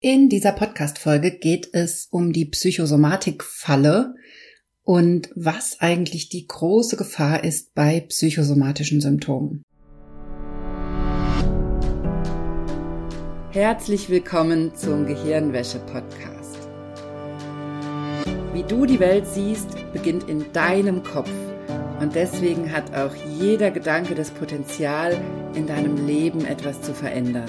In dieser Podcast-Folge geht es um die Psychosomatik-Falle und was eigentlich die große Gefahr ist bei psychosomatischen Symptomen. Herzlich willkommen zum Gehirnwäsche-Podcast. Wie du die Welt siehst, beginnt in deinem Kopf und deswegen hat auch jeder Gedanke das Potenzial, in deinem Leben etwas zu verändern.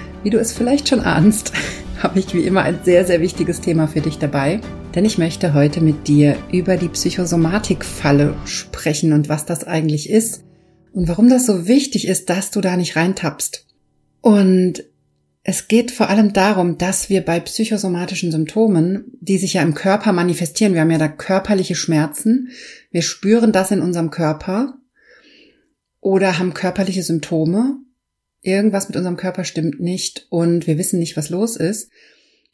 wie du es vielleicht schon ahnst, habe ich wie immer ein sehr, sehr wichtiges Thema für dich dabei. Denn ich möchte heute mit dir über die Psychosomatik-Falle sprechen und was das eigentlich ist und warum das so wichtig ist, dass du da nicht reintappst. Und es geht vor allem darum, dass wir bei psychosomatischen Symptomen, die sich ja im Körper manifestieren, wir haben ja da körperliche Schmerzen, wir spüren das in unserem Körper oder haben körperliche Symptome irgendwas mit unserem Körper stimmt nicht und wir wissen nicht, was los ist.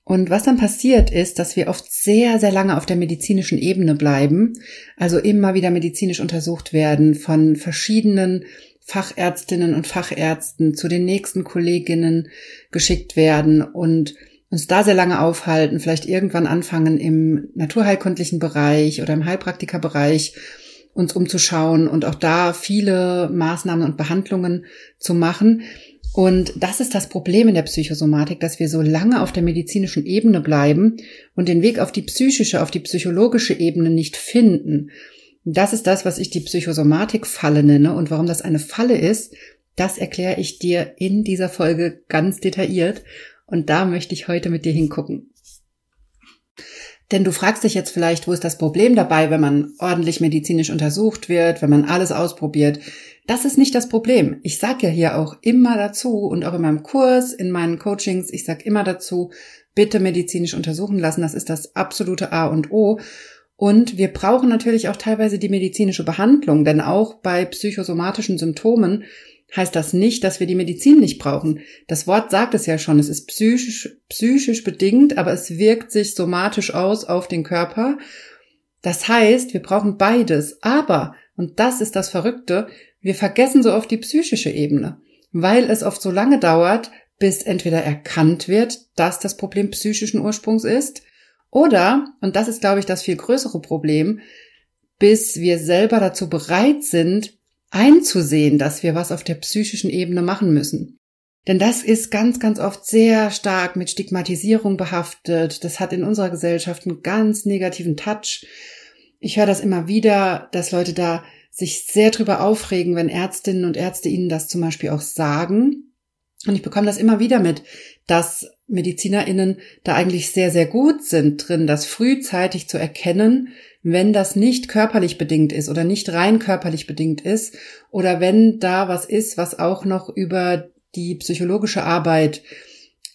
Und was dann passiert ist, dass wir oft sehr, sehr lange auf der medizinischen Ebene bleiben, also immer wieder medizinisch untersucht werden von verschiedenen Fachärztinnen und Fachärzten zu den nächsten Kolleginnen geschickt werden und uns da sehr lange aufhalten, vielleicht irgendwann anfangen im naturheilkundlichen Bereich oder im Heilpraktikerbereich uns umzuschauen und auch da viele Maßnahmen und Behandlungen zu machen. Und das ist das Problem in der Psychosomatik, dass wir so lange auf der medizinischen Ebene bleiben und den Weg auf die psychische, auf die psychologische Ebene nicht finden. Das ist das, was ich die Psychosomatik-Falle nenne. Und warum das eine Falle ist, das erkläre ich dir in dieser Folge ganz detailliert. Und da möchte ich heute mit dir hingucken. Denn du fragst dich jetzt vielleicht, wo ist das Problem dabei, wenn man ordentlich medizinisch untersucht wird, wenn man alles ausprobiert. Das ist nicht das Problem. Ich sage ja hier auch immer dazu und auch in meinem Kurs, in meinen Coachings, ich sage immer dazu, bitte medizinisch untersuchen lassen. Das ist das absolute A und O. Und wir brauchen natürlich auch teilweise die medizinische Behandlung, denn auch bei psychosomatischen Symptomen heißt das nicht, dass wir die Medizin nicht brauchen. Das Wort sagt es ja schon, es ist psychisch, psychisch bedingt, aber es wirkt sich somatisch aus auf den Körper. Das heißt, wir brauchen beides. Aber, und das ist das Verrückte, wir vergessen so oft die psychische Ebene, weil es oft so lange dauert, bis entweder erkannt wird, dass das Problem psychischen Ursprungs ist, oder, und das ist, glaube ich, das viel größere Problem, bis wir selber dazu bereit sind, einzusehen, dass wir was auf der psychischen Ebene machen müssen. Denn das ist ganz, ganz oft sehr stark mit Stigmatisierung behaftet. Das hat in unserer Gesellschaft einen ganz negativen Touch. Ich höre das immer wieder, dass Leute da sich sehr drüber aufregen, wenn Ärztinnen und Ärzte ihnen das zum Beispiel auch sagen. Und ich bekomme das immer wieder mit, dass MedizinerInnen da eigentlich sehr, sehr gut sind drin, das frühzeitig zu erkennen, wenn das nicht körperlich bedingt ist oder nicht rein körperlich bedingt ist oder wenn da was ist, was auch noch über die psychologische Arbeit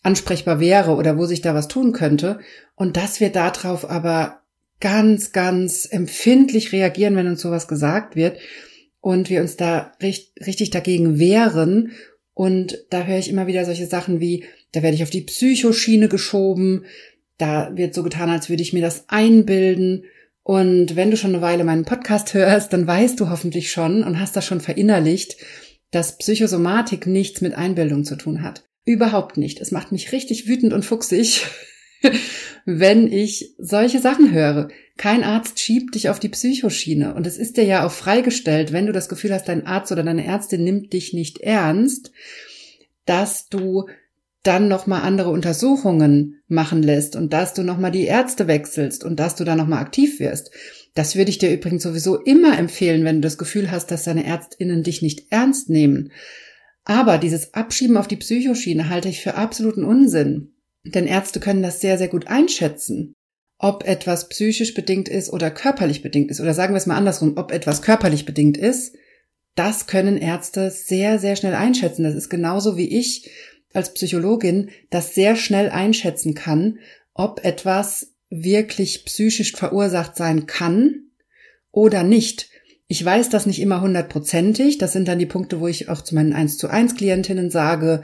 ansprechbar wäre oder wo sich da was tun könnte. Und dass wir darauf aber ganz, ganz empfindlich reagieren, wenn uns sowas gesagt wird und wir uns da richtig dagegen wehren und da höre ich immer wieder solche Sachen wie, da werde ich auf die Psychoschiene geschoben, da wird so getan, als würde ich mir das einbilden und wenn du schon eine Weile meinen Podcast hörst, dann weißt du hoffentlich schon und hast das schon verinnerlicht, dass Psychosomatik nichts mit Einbildung zu tun hat. Überhaupt nicht. Es macht mich richtig wütend und fuchsig, wenn ich solche Sachen höre. Kein Arzt schiebt dich auf die Psychoschiene. Und es ist dir ja auch freigestellt, wenn du das Gefühl hast, dein Arzt oder deine Ärztin nimmt dich nicht ernst, dass du dann nochmal andere Untersuchungen machen lässt und dass du nochmal die Ärzte wechselst und dass du da nochmal aktiv wirst. Das würde ich dir übrigens sowieso immer empfehlen, wenn du das Gefühl hast, dass deine Ärztinnen dich nicht ernst nehmen. Aber dieses Abschieben auf die Psychoschiene halte ich für absoluten Unsinn. Denn Ärzte können das sehr, sehr gut einschätzen, ob etwas psychisch bedingt ist oder körperlich bedingt ist. Oder sagen wir es mal andersrum, ob etwas körperlich bedingt ist. Das können Ärzte sehr, sehr schnell einschätzen. Das ist genauso wie ich als Psychologin das sehr schnell einschätzen kann, ob etwas wirklich psychisch verursacht sein kann oder nicht. Ich weiß das nicht immer hundertprozentig. Das sind dann die Punkte, wo ich auch zu meinen 1 zu 1 Klientinnen sage,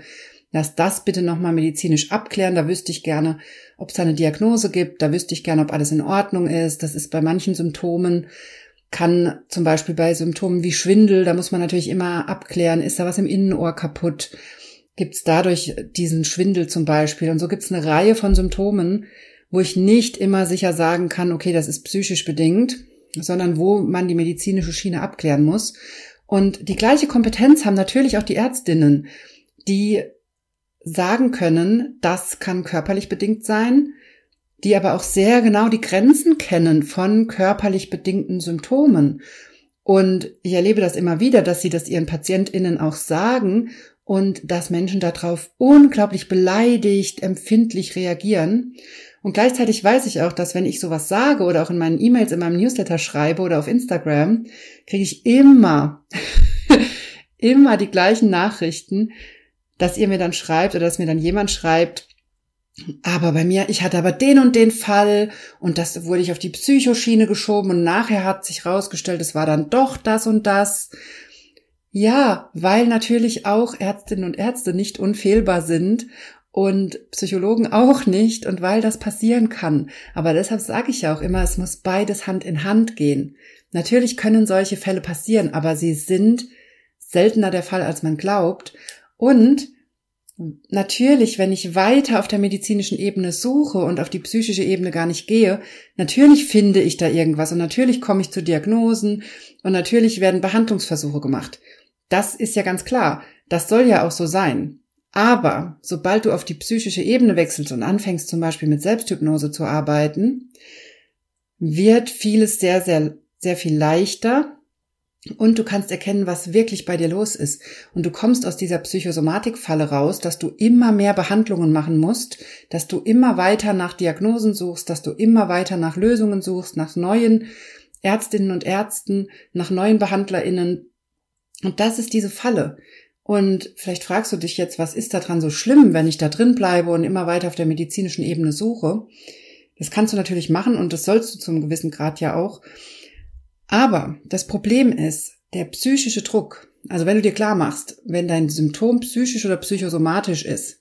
lass das bitte nochmal medizinisch abklären. Da wüsste ich gerne, ob es da eine Diagnose gibt. Da wüsste ich gerne, ob alles in Ordnung ist. Das ist bei manchen Symptomen, kann zum Beispiel bei Symptomen wie Schwindel, da muss man natürlich immer abklären, ist da was im Innenohr kaputt? Gibt es dadurch diesen Schwindel zum Beispiel? Und so gibt es eine Reihe von Symptomen, wo ich nicht immer sicher sagen kann, okay, das ist psychisch bedingt, sondern wo man die medizinische Schiene abklären muss. Und die gleiche Kompetenz haben natürlich auch die Ärztinnen, die sagen können, das kann körperlich bedingt sein, die aber auch sehr genau die Grenzen kennen von körperlich bedingten Symptomen. Und ich erlebe das immer wieder, dass sie das ihren PatientInnen auch sagen und dass Menschen darauf unglaublich beleidigt, empfindlich reagieren. Und gleichzeitig weiß ich auch, dass wenn ich sowas sage oder auch in meinen E-Mails, in meinem Newsletter schreibe oder auf Instagram, kriege ich immer, immer die gleichen Nachrichten, dass ihr mir dann schreibt oder dass mir dann jemand schreibt, aber bei mir, ich hatte aber den und den Fall und das wurde ich auf die Psychoschiene geschoben und nachher hat sich rausgestellt, es war dann doch das und das. Ja, weil natürlich auch Ärztinnen und Ärzte nicht unfehlbar sind und Psychologen auch nicht und weil das passieren kann. Aber deshalb sage ich ja auch immer, es muss beides Hand in Hand gehen. Natürlich können solche Fälle passieren, aber sie sind seltener der Fall, als man glaubt. Und natürlich, wenn ich weiter auf der medizinischen Ebene suche und auf die psychische Ebene gar nicht gehe, natürlich finde ich da irgendwas und natürlich komme ich zu Diagnosen und natürlich werden Behandlungsversuche gemacht. Das ist ja ganz klar. Das soll ja auch so sein. Aber sobald du auf die psychische Ebene wechselst und anfängst zum Beispiel mit Selbsthypnose zu arbeiten, wird vieles sehr, sehr, sehr viel leichter und du kannst erkennen, was wirklich bei dir los ist. Und du kommst aus dieser Psychosomatikfalle raus, dass du immer mehr Behandlungen machen musst, dass du immer weiter nach Diagnosen suchst, dass du immer weiter nach Lösungen suchst, nach neuen Ärztinnen und Ärzten, nach neuen BehandlerInnen. Und das ist diese Falle. Und vielleicht fragst du dich jetzt, was ist daran so schlimm, wenn ich da drin bleibe und immer weiter auf der medizinischen Ebene suche? Das kannst du natürlich machen und das sollst du zum gewissen Grad ja auch. Aber das Problem ist, der psychische Druck, also wenn du dir klar machst, wenn dein Symptom psychisch oder psychosomatisch ist,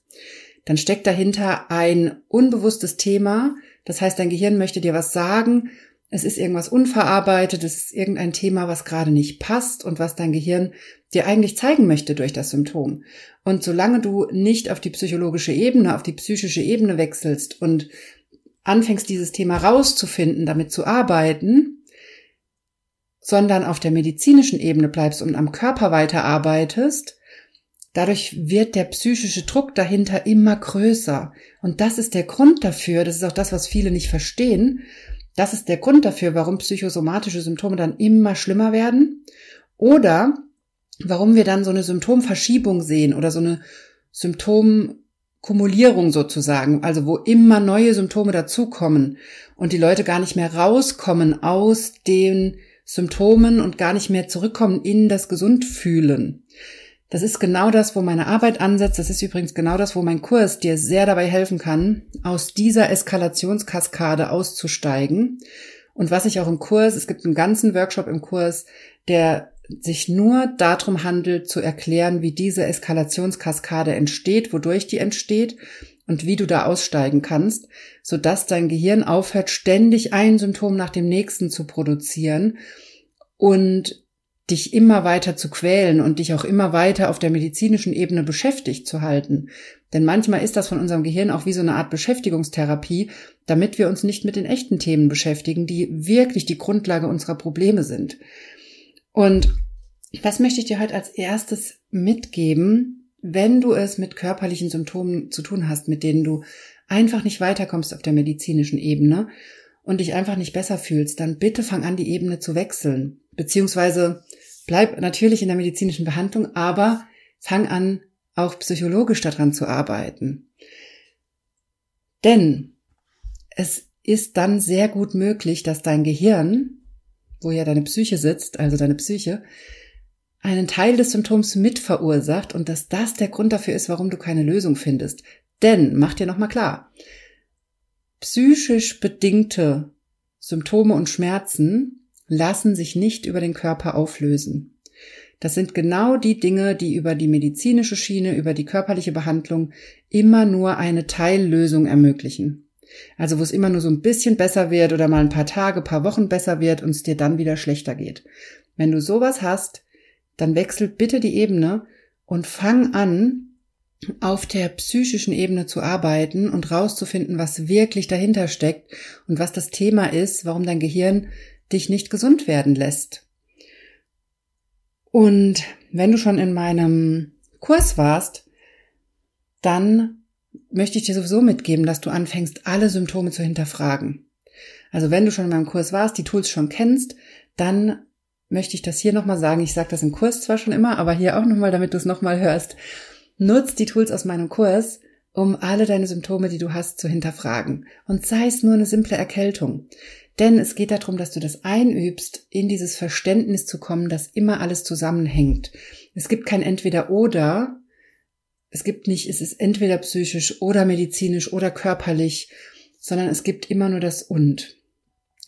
dann steckt dahinter ein unbewusstes Thema. Das heißt, dein Gehirn möchte dir was sagen. Es ist irgendwas unverarbeitet. Es ist irgendein Thema, was gerade nicht passt und was dein Gehirn dir eigentlich zeigen möchte durch das Symptom. Und solange du nicht auf die psychologische Ebene, auf die psychische Ebene wechselst und anfängst, dieses Thema rauszufinden, damit zu arbeiten, sondern auf der medizinischen Ebene bleibst und am Körper weiterarbeitest, dadurch wird der psychische Druck dahinter immer größer. Und das ist der Grund dafür, das ist auch das, was viele nicht verstehen, das ist der Grund dafür, warum psychosomatische Symptome dann immer schlimmer werden oder warum wir dann so eine Symptomverschiebung sehen oder so eine Symptomkumulierung sozusagen, also wo immer neue Symptome dazukommen und die Leute gar nicht mehr rauskommen aus den Symptomen und gar nicht mehr zurückkommen in das Gesundfühlen. Das ist genau das, wo meine Arbeit ansetzt. Das ist übrigens genau das, wo mein Kurs dir sehr dabei helfen kann, aus dieser Eskalationskaskade auszusteigen. Und was ich auch im Kurs, es gibt einen ganzen Workshop im Kurs, der sich nur darum handelt, zu erklären, wie diese Eskalationskaskade entsteht, wodurch die entsteht und wie du da aussteigen kannst, sodass dein Gehirn aufhört, ständig ein Symptom nach dem nächsten zu produzieren und dich immer weiter zu quälen und dich auch immer weiter auf der medizinischen Ebene beschäftigt zu halten. Denn manchmal ist das von unserem Gehirn auch wie so eine Art Beschäftigungstherapie, damit wir uns nicht mit den echten Themen beschäftigen, die wirklich die Grundlage unserer Probleme sind. Und das möchte ich dir heute als erstes mitgeben, wenn du es mit körperlichen Symptomen zu tun hast, mit denen du einfach nicht weiterkommst auf der medizinischen Ebene und dich einfach nicht besser fühlst, dann bitte fang an, die Ebene zu wechseln. Beziehungsweise bleib natürlich in der medizinischen Behandlung, aber fang an, auch psychologisch daran zu arbeiten. Denn es ist dann sehr gut möglich, dass dein Gehirn, wo ja deine Psyche sitzt, also deine Psyche, einen Teil des Symptoms mit verursacht und dass das der Grund dafür ist, warum du keine Lösung findest. Denn, mach dir nochmal klar, psychisch bedingte Symptome und Schmerzen lassen sich nicht über den Körper auflösen. Das sind genau die Dinge, die über die medizinische Schiene, über die körperliche Behandlung immer nur eine Teillösung ermöglichen. Also wo es immer nur so ein bisschen besser wird oder mal ein paar Tage, paar Wochen besser wird und es dir dann wieder schlechter geht. Wenn du sowas hast, dann wechsel bitte die Ebene und fang an, auf der psychischen Ebene zu arbeiten und rauszufinden, was wirklich dahinter steckt und was das Thema ist, warum dein Gehirn dich nicht gesund werden lässt. Und wenn du schon in meinem Kurs warst, dann möchte ich dir sowieso mitgeben, dass du anfängst, alle Symptome zu hinterfragen. Also wenn du schon in meinem Kurs warst, die Tools schon kennst, dann möchte ich das hier nochmal sagen. Ich sage das im Kurs zwar schon immer, aber hier auch nochmal, damit du es nochmal hörst. Nutz die Tools aus meinem Kurs, um alle deine Symptome, die du hast, zu hinterfragen. Und sei es nur eine simple Erkältung. Denn es geht darum, dass du das einübst, in dieses Verständnis zu kommen, dass immer alles zusammenhängt. Es gibt kein Entweder oder. Es gibt nicht, es ist entweder psychisch oder medizinisch oder körperlich, sondern es gibt immer nur das und.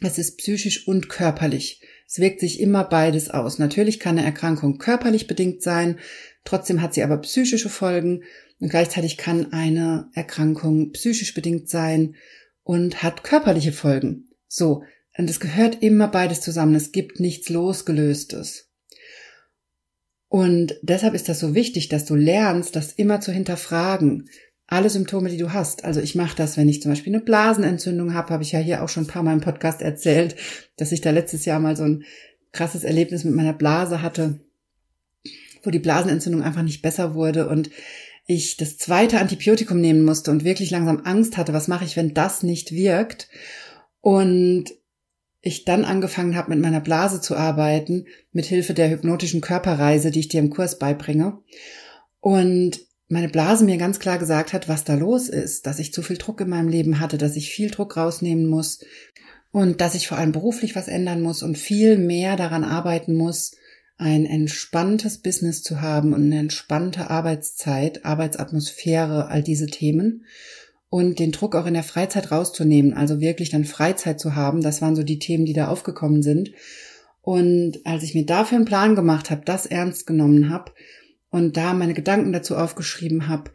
Es ist psychisch und körperlich. Es wirkt sich immer beides aus. Natürlich kann eine Erkrankung körperlich bedingt sein, trotzdem hat sie aber psychische Folgen und gleichzeitig kann eine Erkrankung psychisch bedingt sein und hat körperliche Folgen. So, und es gehört immer beides zusammen. Es gibt nichts losgelöstes. Und deshalb ist das so wichtig, dass du lernst, das immer zu hinterfragen alle Symptome, die du hast. Also ich mache das, wenn ich zum Beispiel eine Blasenentzündung habe, habe ich ja hier auch schon ein paar Mal im Podcast erzählt, dass ich da letztes Jahr mal so ein krasses Erlebnis mit meiner Blase hatte, wo die Blasenentzündung einfach nicht besser wurde und ich das zweite Antibiotikum nehmen musste und wirklich langsam Angst hatte, was mache ich, wenn das nicht wirkt? Und ich dann angefangen habe, mit meiner Blase zu arbeiten, mit Hilfe der hypnotischen Körperreise, die ich dir im Kurs beibringe. Und meine Blase mir ganz klar gesagt hat, was da los ist, dass ich zu viel Druck in meinem Leben hatte, dass ich viel Druck rausnehmen muss und dass ich vor allem beruflich was ändern muss und viel mehr daran arbeiten muss, ein entspanntes Business zu haben und eine entspannte Arbeitszeit, Arbeitsatmosphäre, all diese Themen und den Druck auch in der Freizeit rauszunehmen, also wirklich dann Freizeit zu haben, das waren so die Themen, die da aufgekommen sind. Und als ich mir dafür einen Plan gemacht habe, das ernst genommen habe und da meine Gedanken dazu aufgeschrieben habe.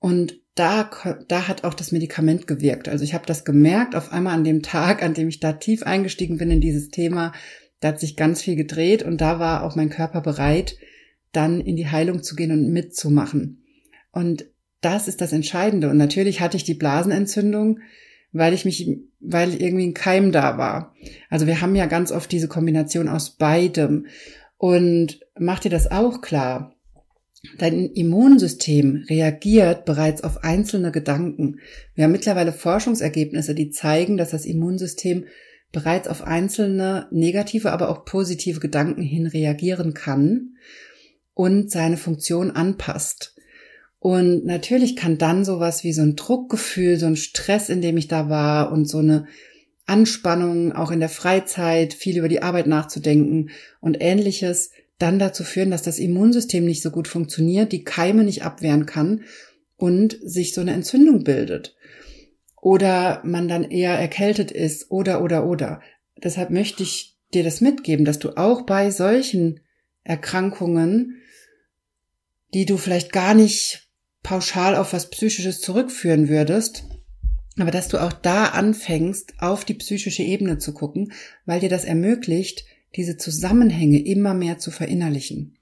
Und da, da hat auch das Medikament gewirkt. Also ich habe das gemerkt auf einmal an dem Tag, an dem ich da tief eingestiegen bin in dieses Thema. Da hat sich ganz viel gedreht und da war auch mein Körper bereit, dann in die Heilung zu gehen und mitzumachen. Und das ist das Entscheidende. Und natürlich hatte ich die Blasenentzündung, weil ich mich, weil irgendwie ein Keim da war. Also wir haben ja ganz oft diese Kombination aus beidem. Und mach dir das auch klar. Dein Immunsystem reagiert bereits auf einzelne Gedanken. Wir haben mittlerweile Forschungsergebnisse, die zeigen, dass das Immunsystem bereits auf einzelne negative, aber auch positive Gedanken hin reagieren kann und seine Funktion anpasst. Und natürlich kann dann sowas wie so ein Druckgefühl, so ein Stress, in dem ich da war und so eine Anspannung auch in der Freizeit, viel über die Arbeit nachzudenken und ähnliches dann dazu führen, dass das Immunsystem nicht so gut funktioniert, die Keime nicht abwehren kann und sich so eine Entzündung bildet. Oder man dann eher erkältet ist oder oder oder. Deshalb möchte ich dir das mitgeben, dass du auch bei solchen Erkrankungen, die du vielleicht gar nicht pauschal auf was Psychisches zurückführen würdest, aber dass du auch da anfängst, auf die psychische Ebene zu gucken, weil dir das ermöglicht, diese Zusammenhänge immer mehr zu verinnerlichen.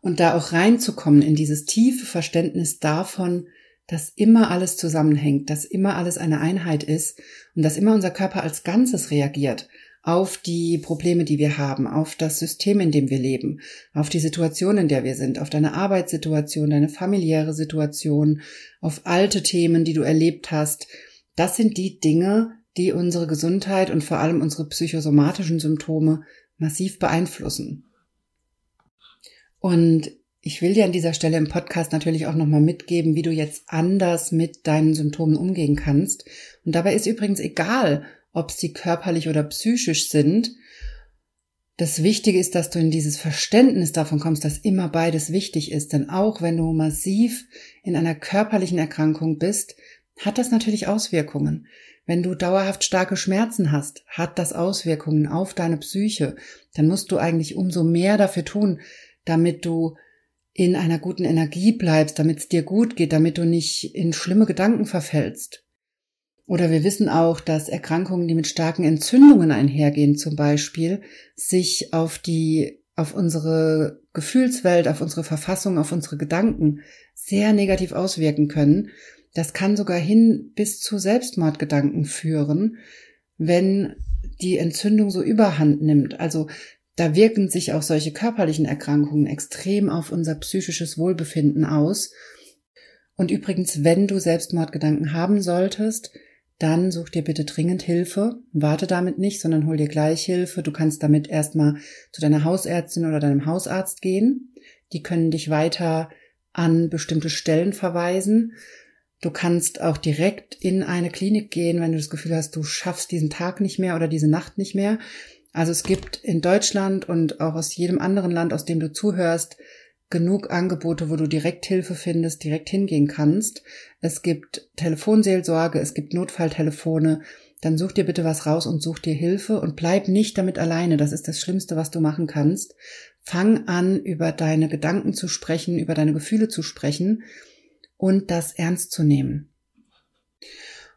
Und da auch reinzukommen in dieses tiefe Verständnis davon, dass immer alles zusammenhängt, dass immer alles eine Einheit ist und dass immer unser Körper als Ganzes reagiert auf die Probleme, die wir haben, auf das System, in dem wir leben, auf die Situation, in der wir sind, auf deine Arbeitssituation, deine familiäre Situation, auf alte Themen, die du erlebt hast. Das sind die Dinge, die unsere Gesundheit und vor allem unsere psychosomatischen Symptome massiv beeinflussen. Und ich will dir an dieser Stelle im Podcast natürlich auch nochmal mitgeben, wie du jetzt anders mit deinen Symptomen umgehen kannst. Und dabei ist übrigens egal, ob sie körperlich oder psychisch sind. das Wichtige ist, dass du in dieses Verständnis davon kommst, dass immer beides wichtig ist. Denn auch wenn du massiv in einer körperlichen Erkrankung bist, hat das natürlich Auswirkungen. Wenn du dauerhaft starke Schmerzen hast, hat das Auswirkungen auf deine Psyche. Dann musst du eigentlich umso mehr dafür tun, damit du in einer guten Energie bleibst, damit es dir gut geht, damit du nicht in schlimme Gedanken verfällst. Oder wir wissen auch, dass Erkrankungen, die mit starken Entzündungen einhergehen, zum Beispiel, sich auf die, auf unsere Gefühlswelt, auf unsere Verfassung, auf unsere Gedanken sehr negativ auswirken können. Das kann sogar hin bis zu Selbstmordgedanken führen, wenn die Entzündung so überhand nimmt. Also da wirken sich auch solche körperlichen Erkrankungen extrem auf unser psychisches Wohlbefinden aus. Und übrigens, wenn du Selbstmordgedanken haben solltest, dann such dir bitte dringend Hilfe. Warte damit nicht, sondern hol dir gleich Hilfe. Du kannst damit erstmal zu deiner Hausärztin oder deinem Hausarzt gehen. Die können dich weiter an bestimmte Stellen verweisen. Du kannst auch direkt in eine Klinik gehen, wenn du das Gefühl hast, du schaffst diesen Tag nicht mehr oder diese Nacht nicht mehr. Also es gibt in Deutschland und auch aus jedem anderen Land, aus dem du zuhörst, genug Angebote, wo du direkt Hilfe findest, direkt hingehen kannst. Es gibt Telefonseelsorge, es gibt Notfalltelefone. Dann such dir bitte was raus und such dir Hilfe und bleib nicht damit alleine. Das ist das Schlimmste, was du machen kannst. Fang an, über deine Gedanken zu sprechen, über deine Gefühle zu sprechen und das ernst zu nehmen.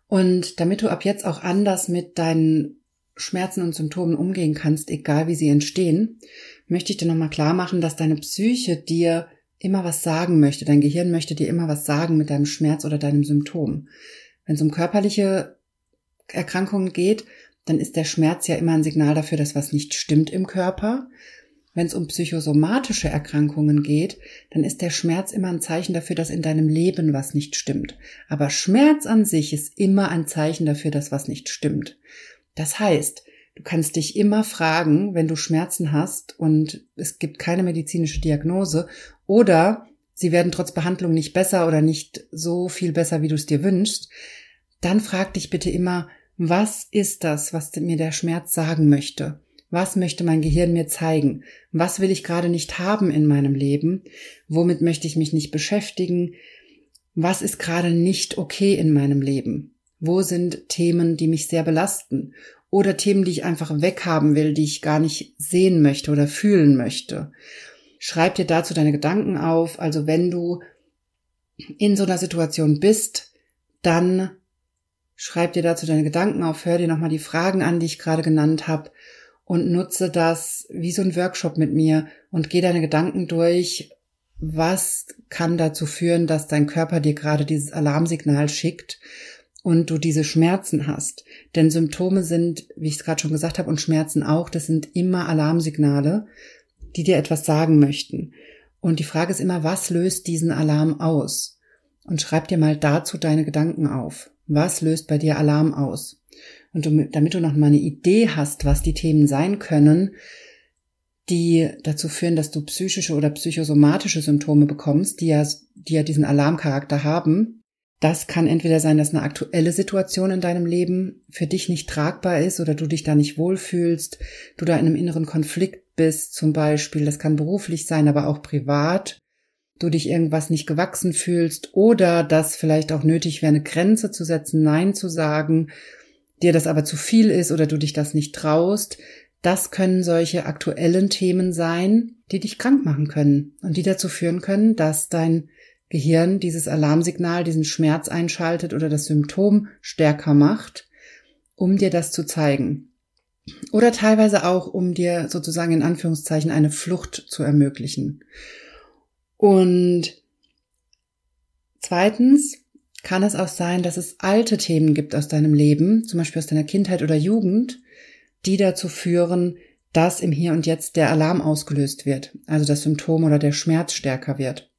Und damit du ab jetzt auch anders mit deinen Schmerzen und Symptomen umgehen kannst, egal wie sie entstehen, möchte ich dir nochmal klar machen, dass deine Psyche dir immer was sagen möchte. Dein Gehirn möchte dir immer was sagen mit deinem Schmerz oder deinem Symptom. Wenn es um körperliche Erkrankungen geht, dann ist der Schmerz ja immer ein Signal dafür, dass was nicht stimmt im Körper. Wenn es um psychosomatische Erkrankungen geht, dann ist der Schmerz immer ein Zeichen dafür, dass in deinem Leben was nicht stimmt. Aber Schmerz an sich ist immer ein Zeichen dafür, dass was nicht stimmt. Das heißt, Du kannst dich immer fragen, wenn du Schmerzen hast und es gibt keine medizinische Diagnose oder sie werden trotz Behandlung nicht besser oder nicht so viel besser, wie du es dir wünschst, dann frag dich bitte immer, was ist das, was mir der Schmerz sagen möchte? Was möchte mein Gehirn mir zeigen? Was will ich gerade nicht haben in meinem Leben? Womit möchte ich mich nicht beschäftigen? Was ist gerade nicht okay in meinem Leben? Wo sind Themen, die mich sehr belasten? Oder Themen, die ich einfach weghaben will, die ich gar nicht sehen möchte oder fühlen möchte. Schreib dir dazu deine Gedanken auf. Also wenn du in so einer Situation bist, dann schreib dir dazu deine Gedanken auf, hör dir nochmal die Fragen an, die ich gerade genannt habe und nutze das wie so ein Workshop mit mir und geh deine Gedanken durch. Was kann dazu führen, dass dein Körper dir gerade dieses Alarmsignal schickt? Und du diese Schmerzen hast. Denn Symptome sind, wie ich es gerade schon gesagt habe, und Schmerzen auch, das sind immer Alarmsignale, die dir etwas sagen möchten. Und die Frage ist immer, was löst diesen Alarm aus? Und schreib dir mal dazu deine Gedanken auf. Was löst bei dir Alarm aus? Und damit du noch mal eine Idee hast, was die Themen sein können, die dazu führen, dass du psychische oder psychosomatische Symptome bekommst, die ja, die ja diesen Alarmcharakter haben, das kann entweder sein, dass eine aktuelle Situation in deinem Leben für dich nicht tragbar ist oder du dich da nicht wohlfühlst, du da in einem inneren Konflikt bist zum Beispiel. Das kann beruflich sein, aber auch privat. Du dich irgendwas nicht gewachsen fühlst oder dass vielleicht auch nötig wäre, eine Grenze zu setzen, Nein zu sagen, dir das aber zu viel ist oder du dich das nicht traust. Das können solche aktuellen Themen sein, die dich krank machen können und die dazu führen können, dass dein Gehirn dieses Alarmsignal, diesen Schmerz einschaltet oder das Symptom stärker macht, um dir das zu zeigen. Oder teilweise auch, um dir sozusagen in Anführungszeichen eine Flucht zu ermöglichen. Und zweitens kann es auch sein, dass es alte Themen gibt aus deinem Leben, zum Beispiel aus deiner Kindheit oder Jugend, die dazu führen, dass im Hier und Jetzt der Alarm ausgelöst wird, also das Symptom oder der Schmerz stärker wird.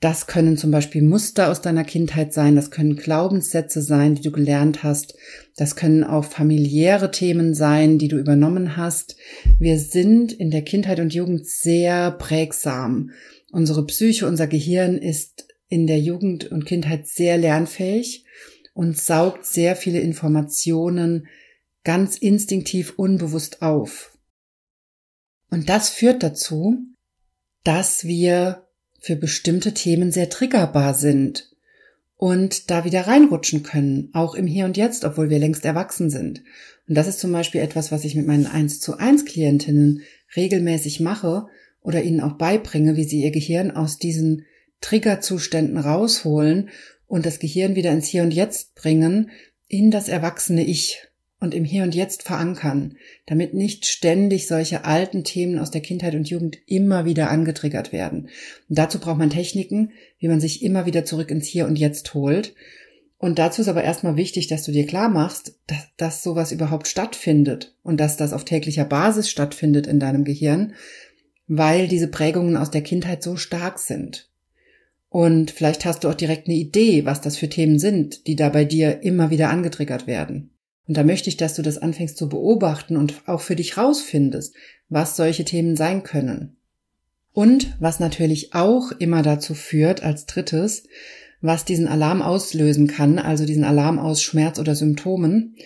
Das können zum Beispiel Muster aus deiner Kindheit sein, das können Glaubenssätze sein, die du gelernt hast, das können auch familiäre Themen sein, die du übernommen hast. Wir sind in der Kindheit und Jugend sehr prägsam. Unsere Psyche, unser Gehirn ist in der Jugend und Kindheit sehr lernfähig und saugt sehr viele Informationen ganz instinktiv unbewusst auf. Und das führt dazu, dass wir für bestimmte Themen sehr triggerbar sind und da wieder reinrutschen können, auch im Hier und Jetzt, obwohl wir längst erwachsen sind. Und das ist zum Beispiel etwas, was ich mit meinen 1 zu 1 Klientinnen regelmäßig mache oder ihnen auch beibringe, wie sie ihr Gehirn aus diesen Triggerzuständen rausholen und das Gehirn wieder ins Hier und Jetzt bringen, in das erwachsene Ich und im Hier und Jetzt verankern, damit nicht ständig solche alten Themen aus der Kindheit und Jugend immer wieder angetriggert werden. Und dazu braucht man Techniken, wie man sich immer wieder zurück ins Hier und Jetzt holt. Und dazu ist aber erstmal wichtig, dass du dir klar machst, dass, dass sowas überhaupt stattfindet und dass das auf täglicher Basis stattfindet in deinem Gehirn, weil diese Prägungen aus der Kindheit so stark sind. Und vielleicht hast du auch direkt eine Idee, was das für Themen sind, die da bei dir immer wieder angetriggert werden. Und da möchte ich, dass du das anfängst zu beobachten und auch für dich rausfindest, was solche Themen sein können. Und was natürlich auch immer dazu führt, als drittes, was diesen Alarm auslösen kann, also diesen Alarm aus Schmerz oder Symptomen,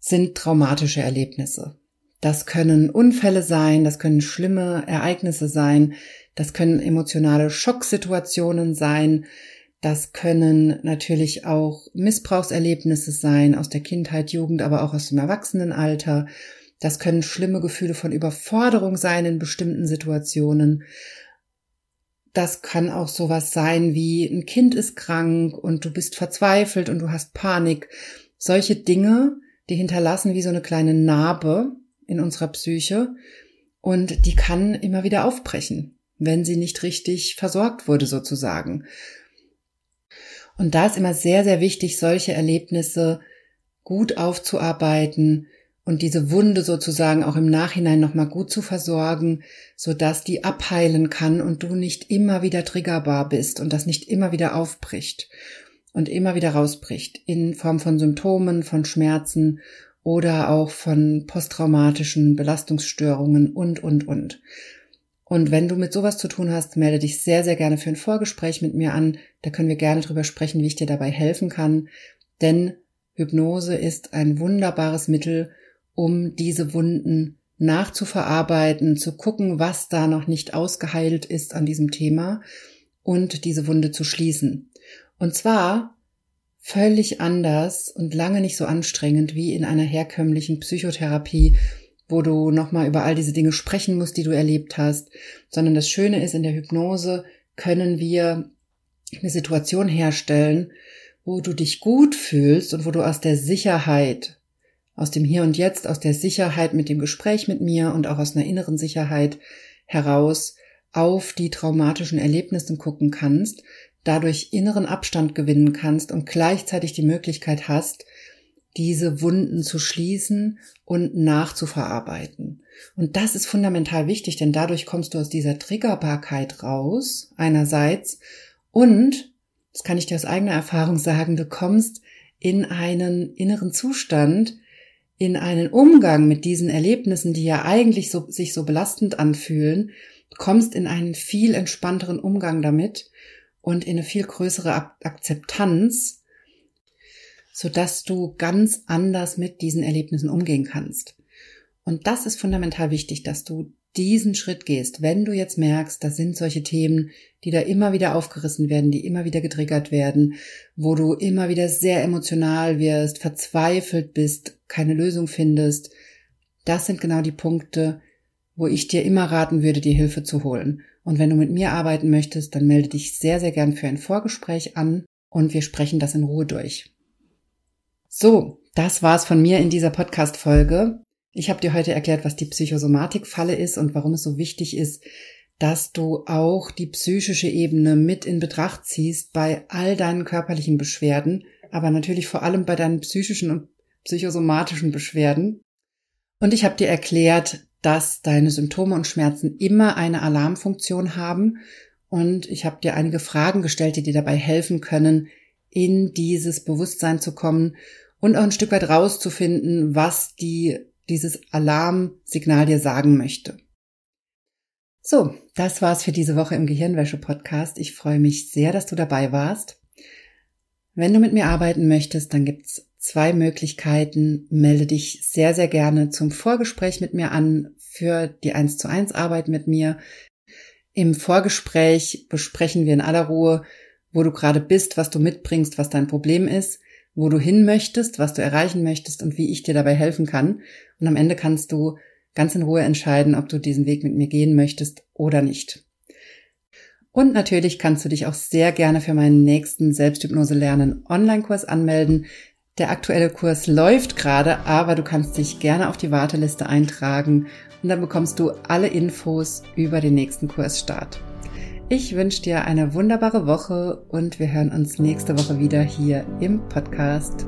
sind traumatische Erlebnisse. Das können Unfälle sein, das können schlimme Ereignisse sein, das können emotionale Schocksituationen sein, das können natürlich auch Missbrauchserlebnisse sein aus der Kindheit, Jugend, aber auch aus dem Erwachsenenalter. Das können schlimme Gefühle von Überforderung sein in bestimmten Situationen. Das kann auch sowas sein wie ein Kind ist krank und du bist verzweifelt und du hast Panik. Solche Dinge, die hinterlassen wie so eine kleine Narbe in unserer Psyche und die kann immer wieder aufbrechen, wenn sie nicht richtig versorgt wurde sozusagen. Und da ist immer sehr, sehr wichtig, solche Erlebnisse gut aufzuarbeiten und diese Wunde sozusagen auch im Nachhinein nochmal gut zu versorgen, so dass die abheilen kann und du nicht immer wieder triggerbar bist und das nicht immer wieder aufbricht und immer wieder rausbricht in Form von Symptomen, von Schmerzen oder auch von posttraumatischen Belastungsstörungen und, und, und. Und wenn du mit sowas zu tun hast, melde dich sehr, sehr gerne für ein Vorgespräch mit mir an. Da können wir gerne drüber sprechen, wie ich dir dabei helfen kann. Denn Hypnose ist ein wunderbares Mittel, um diese Wunden nachzuverarbeiten, zu gucken, was da noch nicht ausgeheilt ist an diesem Thema und diese Wunde zu schließen. Und zwar völlig anders und lange nicht so anstrengend wie in einer herkömmlichen Psychotherapie, wo du nochmal über all diese Dinge sprechen musst, die du erlebt hast, sondern das Schöne ist, in der Hypnose können wir eine Situation herstellen, wo du dich gut fühlst und wo du aus der Sicherheit, aus dem Hier und Jetzt, aus der Sicherheit mit dem Gespräch mit mir und auch aus einer inneren Sicherheit heraus auf die traumatischen Erlebnisse gucken kannst, dadurch inneren Abstand gewinnen kannst und gleichzeitig die Möglichkeit hast, diese Wunden zu schließen und nachzuverarbeiten. Und das ist fundamental wichtig, denn dadurch kommst du aus dieser Triggerbarkeit raus, einerseits, und, das kann ich dir aus eigener Erfahrung sagen, du kommst in einen inneren Zustand, in einen Umgang mit diesen Erlebnissen, die ja eigentlich so, sich so belastend anfühlen, kommst in einen viel entspannteren Umgang damit und in eine viel größere Akzeptanz so dass du ganz anders mit diesen Erlebnissen umgehen kannst. Und das ist fundamental wichtig, dass du diesen Schritt gehst, wenn du jetzt merkst, das sind solche Themen, die da immer wieder aufgerissen werden, die immer wieder getriggert werden, wo du immer wieder sehr emotional wirst, verzweifelt bist, keine Lösung findest. Das sind genau die Punkte, wo ich dir immer raten würde, dir Hilfe zu holen. Und wenn du mit mir arbeiten möchtest, dann melde dich sehr, sehr gern für ein Vorgespräch an und wir sprechen das in Ruhe durch. So, das war's von mir in dieser Podcast-Folge. Ich habe dir heute erklärt, was die Psychosomatik-Falle ist und warum es so wichtig ist, dass du auch die psychische Ebene mit in Betracht ziehst bei all deinen körperlichen Beschwerden, aber natürlich vor allem bei deinen psychischen und psychosomatischen Beschwerden. Und ich habe dir erklärt, dass deine Symptome und Schmerzen immer eine Alarmfunktion haben. Und ich habe dir einige Fragen gestellt, die dir dabei helfen können, in dieses Bewusstsein zu kommen und auch ein Stück weit rauszufinden, was die, dieses Alarmsignal dir sagen möchte. So, das war's für diese Woche im Gehirnwäsche-Podcast. Ich freue mich sehr, dass du dabei warst. Wenn du mit mir arbeiten möchtest, dann gibt's zwei Möglichkeiten. Melde dich sehr, sehr gerne zum Vorgespräch mit mir an für die 1 zu 1 Arbeit mit mir. Im Vorgespräch besprechen wir in aller Ruhe, wo du gerade bist, was du mitbringst, was dein Problem ist, wo du hin möchtest, was du erreichen möchtest und wie ich dir dabei helfen kann. Und am Ende kannst du ganz in Ruhe entscheiden, ob du diesen Weg mit mir gehen möchtest oder nicht. Und natürlich kannst du dich auch sehr gerne für meinen nächsten Selbsthypnose lernen Online-Kurs anmelden. Der aktuelle Kurs läuft gerade, aber du kannst dich gerne auf die Warteliste eintragen und dann bekommst du alle Infos über den nächsten Kursstart. Ich wünsche dir eine wunderbare Woche und wir hören uns nächste Woche wieder hier im Podcast.